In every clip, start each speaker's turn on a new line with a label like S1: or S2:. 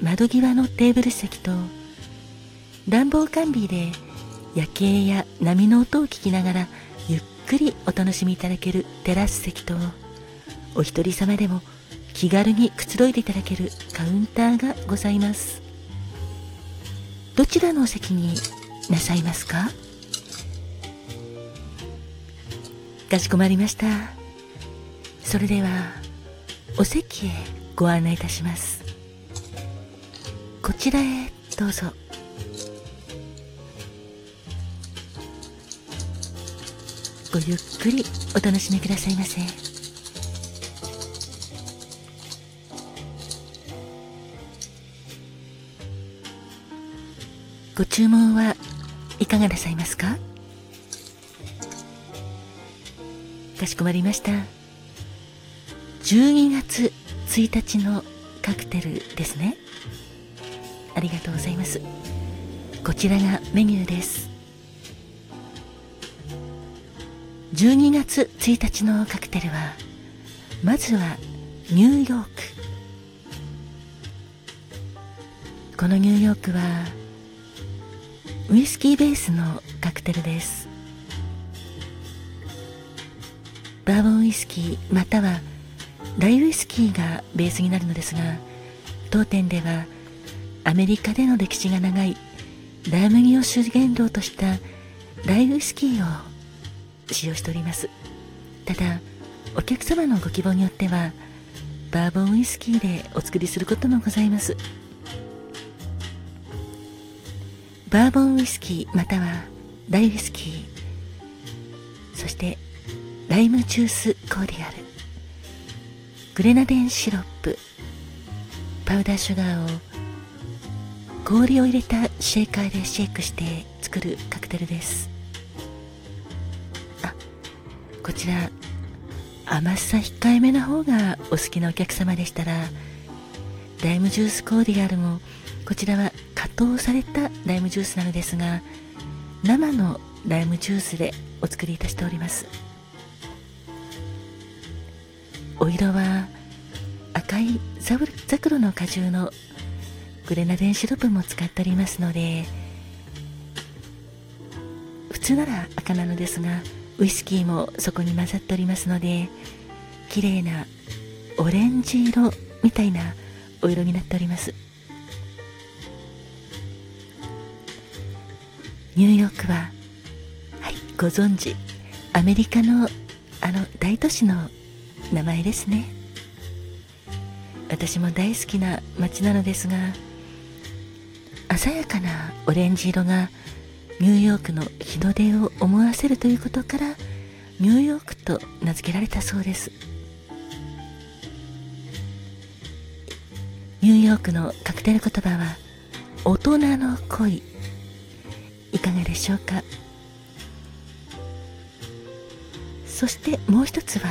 S1: 窓際のテーブル席と、暖房完備で夜景や波の音を聞きながらゆっくりお楽しみいただけるテラス席とお一人様でも気軽にくつろいでいただけるカウンターがございます。どちらのお席に？なさいますかかしこまりました。それではお席へご案内いたします。こちらへどうぞ。ごゆっくりお楽しみくださいませ。ご注文はいかがなさいますか？かしこまりました。12月1日のカクテルですね。ありがとうございます。こちらがメニューです。12月1日のカクテルはまずはニューヨーク。このニューヨークはウイスキーベースのカクテルです。バーボンウイスキーまたはライウイスキーがベースになるのですが当店ではアメリカでの歴史が長いラムギを主原料としたライウイスキーを使用しております。ただお客様のご希望によってはバーボンウイスキーでお作りすることもございます。バーボンウイスキーまたはライウイスキーそしてライムジュースコーディアルグレナデンシロップパウダーシュガーを氷を入れたシェーカーでシェイクして作るカクテルです。あこちら甘さ控えめな方がお好きなお客様でしたらライムジュースコーディアルもこちらは加糖されたライムジュースなのですが生のライムジュースでお作りいたしております。お色は赤いザクロの果汁のグレナデンシロップも使っておりますので普通なら赤なのですがウイスキーもそこに混ざっておりますので綺麗なオレンジ色みたいなお色になっております。ニューヨークははいご存知アメリカのあの大都市の名前ですね。私も大好きな街なのですが鮮やかなオレンジ色がニューヨークの日の出を思わせるということからニューヨークと名付けられたそうです。ニューヨークのカクテル言葉は大人の恋。いかがでしょうか？そしてもう一つは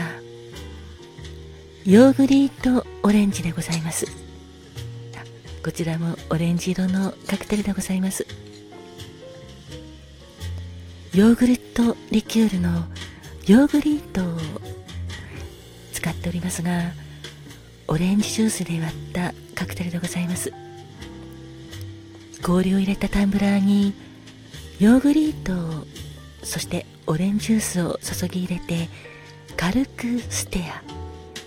S1: ヨーグリートオレンジでございます。こちらもオレンジ色のカクテルでございます。ヨーグルトリキュールのヨーグリートを使っておりますがオレンジジュースで割ったカクテルでございます。氷を入れたタンブラーにヨーグリートそしてオレンジジュースを注ぎ入れて軽くステア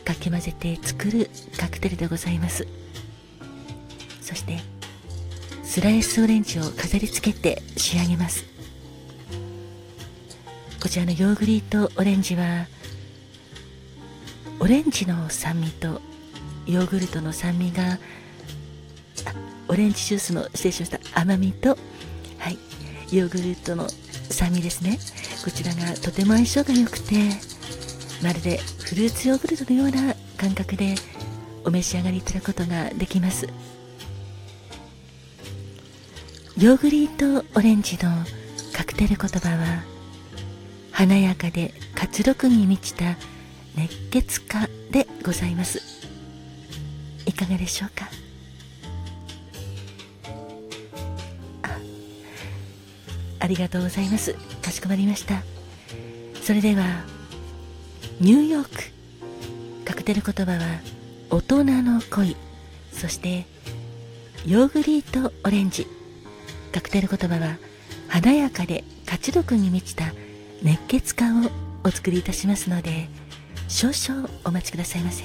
S1: かき混ぜて作るカクテルでございます。そしてスライスオレンジを飾り付けて仕上げます。こちらのヨーグリートオレンジはオレンジの酸味とヨーグルトの酸味がオレンジジュースの失礼しました。甘みとはいヨーグルトの酸味ですね。こちらがとても相性が良くてまるでフルーツヨーグルトのような感覚でお召し上がりいただくことができます。ヨーグリートオレンジのカクテル言葉は華やかで活力に満ちた熱血家でございます。いかがでしょうか？あありがとうございます。かしこまりました。それではニューヨーク。カクテル言葉は大人の恋。そしてヨーグリートオレンジ。カクテル言葉は華やかで活力に満ちた熱血家をお作りいたしますので少々お待ちくださいませ。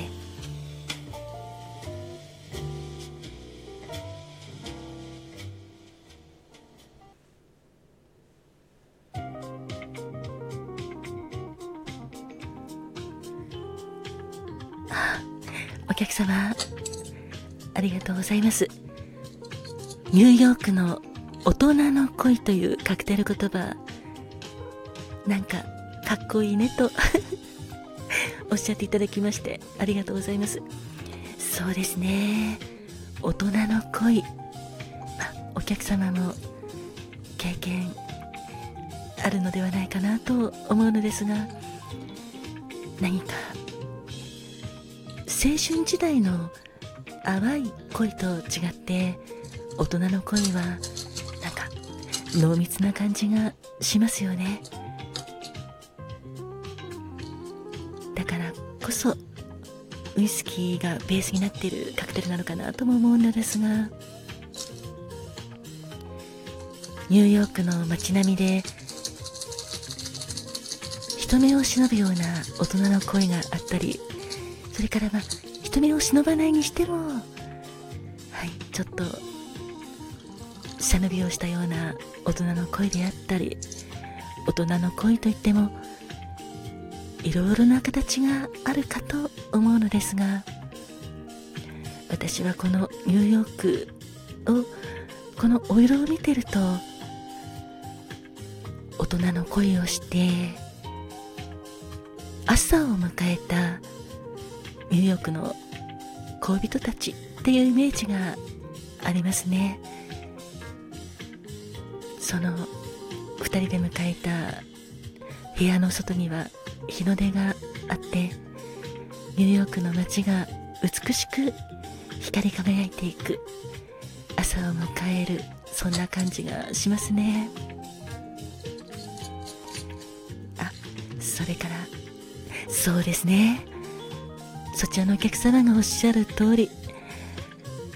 S1: お客様ありがとうございます。ニューヨークの大人の恋というカクテル言葉なんかかっこいいねと おっしゃっていただきましてありがとうございます。そうですね。大人の恋。お客様も経験あるのではないかなと思うのですが何か青春時代の淡い恋と違って大人の恋は濃密な感じがしますよね。だからこそウイスキーがベースになっているカクテルなのかなとも思うのですがニューヨークの街並みで人目を忍ぶような大人の恋があったりそれからまあ人目を忍ばないにしてもはいちょっと背伸びをしたような大人の恋であったり大人の恋といってもいろいろな形があるかと思うのですが私はこのニューヨークをこのお色を見てると大人の恋をして朝を迎えたニューヨークの恋人たちっていうイメージがありますね。その2人で迎えた部屋の外には日の出があってニューヨークの街が美しく光り輝いていく。朝を迎えるそんな感じがしますね。あそれからそうですね。そちらのお客様がおっしゃる通り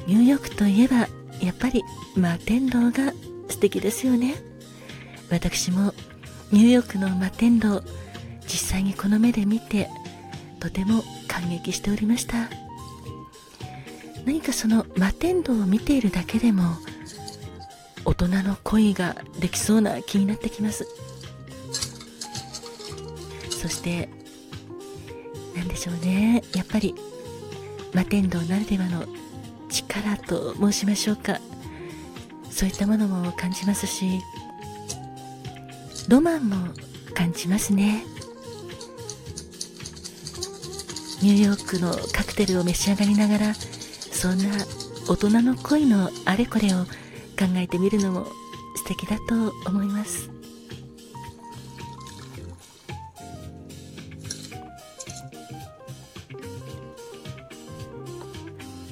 S1: ニューヨークといえばやっぱり摩天楼が素敵ですよね。私もニューヨークの摩天楼実際にこの目で見てとても感激しておりました。何かその摩天楼を見ているだけでも大人の恋ができそうな気になってきます。そして何でしょうね。やっぱり摩天楼ならではの力と申しましょうか。そういったものも感じますしロマンも感じますね。ニューヨークのカクテルを召し上がりながらそんな大人の恋のあれこれを考えてみるのも素敵だと思います。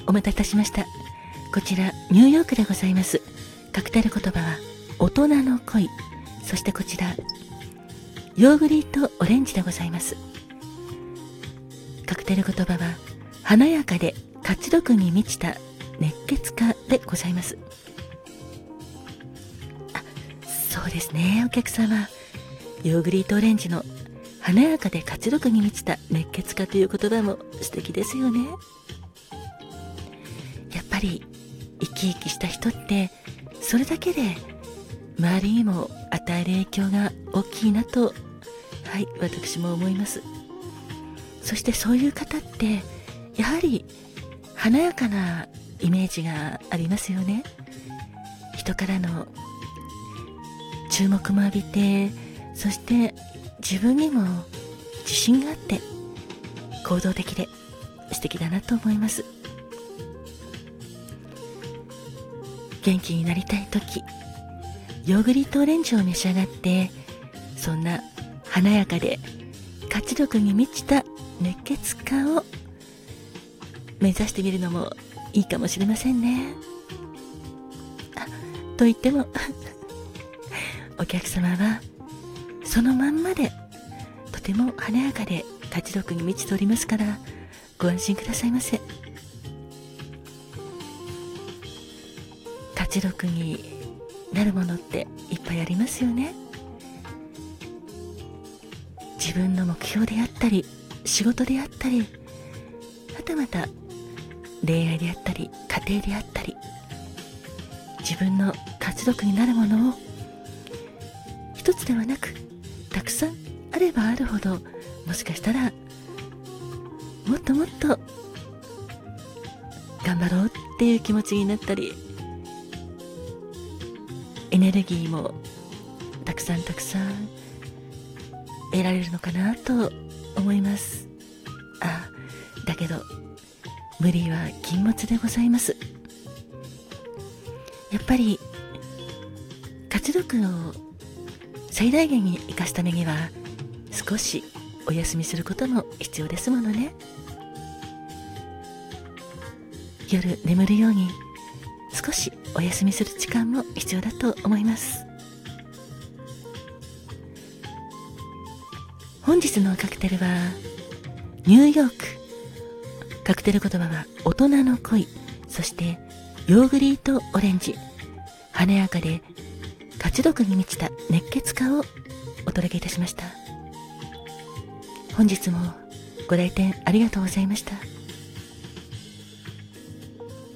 S1: お待たせいたしました。こちらニューヨークでございます。カクテル言葉は大人の恋。そしてこちらヨーグリートオレンジでございます。カクテル言葉は華やかで活力に満ちた熱血家でございます。あそうですねお客様。ヨーグリートオレンジの華やかで活力に満ちた熱血家という言葉も素敵ですよね。やっぱり生き生きした人ってそれだけで周りにも与える影響が大きいなとはい私も思います。そしてそういう方ってやはり華やかなイメージがありますよね。人からの注目も浴びてそして自分にも自信があって行動的で素敵だなと思います。元気になりたい時ヨーグリットオレンジを召し上がってそんな華やかで活力に満ちた熱血家を目指してみるのもいいかもしれませんね。と言っても お客様はそのまんまでとても華やかで活力に満ちておりますからご安心くださいませ。活力になるものっていっぱいありますよね。自分の目標であったり仕事であったりはたまた恋愛であったり家庭であったり自分の活力になるものを一つではなくたくさんあればあるほどもしかしたらもっともっと頑張ろうっていう気持ちになったりエネルギーもたくさんたくさん得られるのかなと思います。あだけど無理は禁物でございます。やっぱり活力を最大限に生かすためには少しお休みすることも必要ですものね。夜眠るように少しお休みする時間も必要だと思います。本日のカクテルはニューヨークカクテル言葉は大人の恋そしてヨーグリートオレンジ華やかで活力に満ちた熱血家をお届けいたしました。本日もご来店ありがとうございました。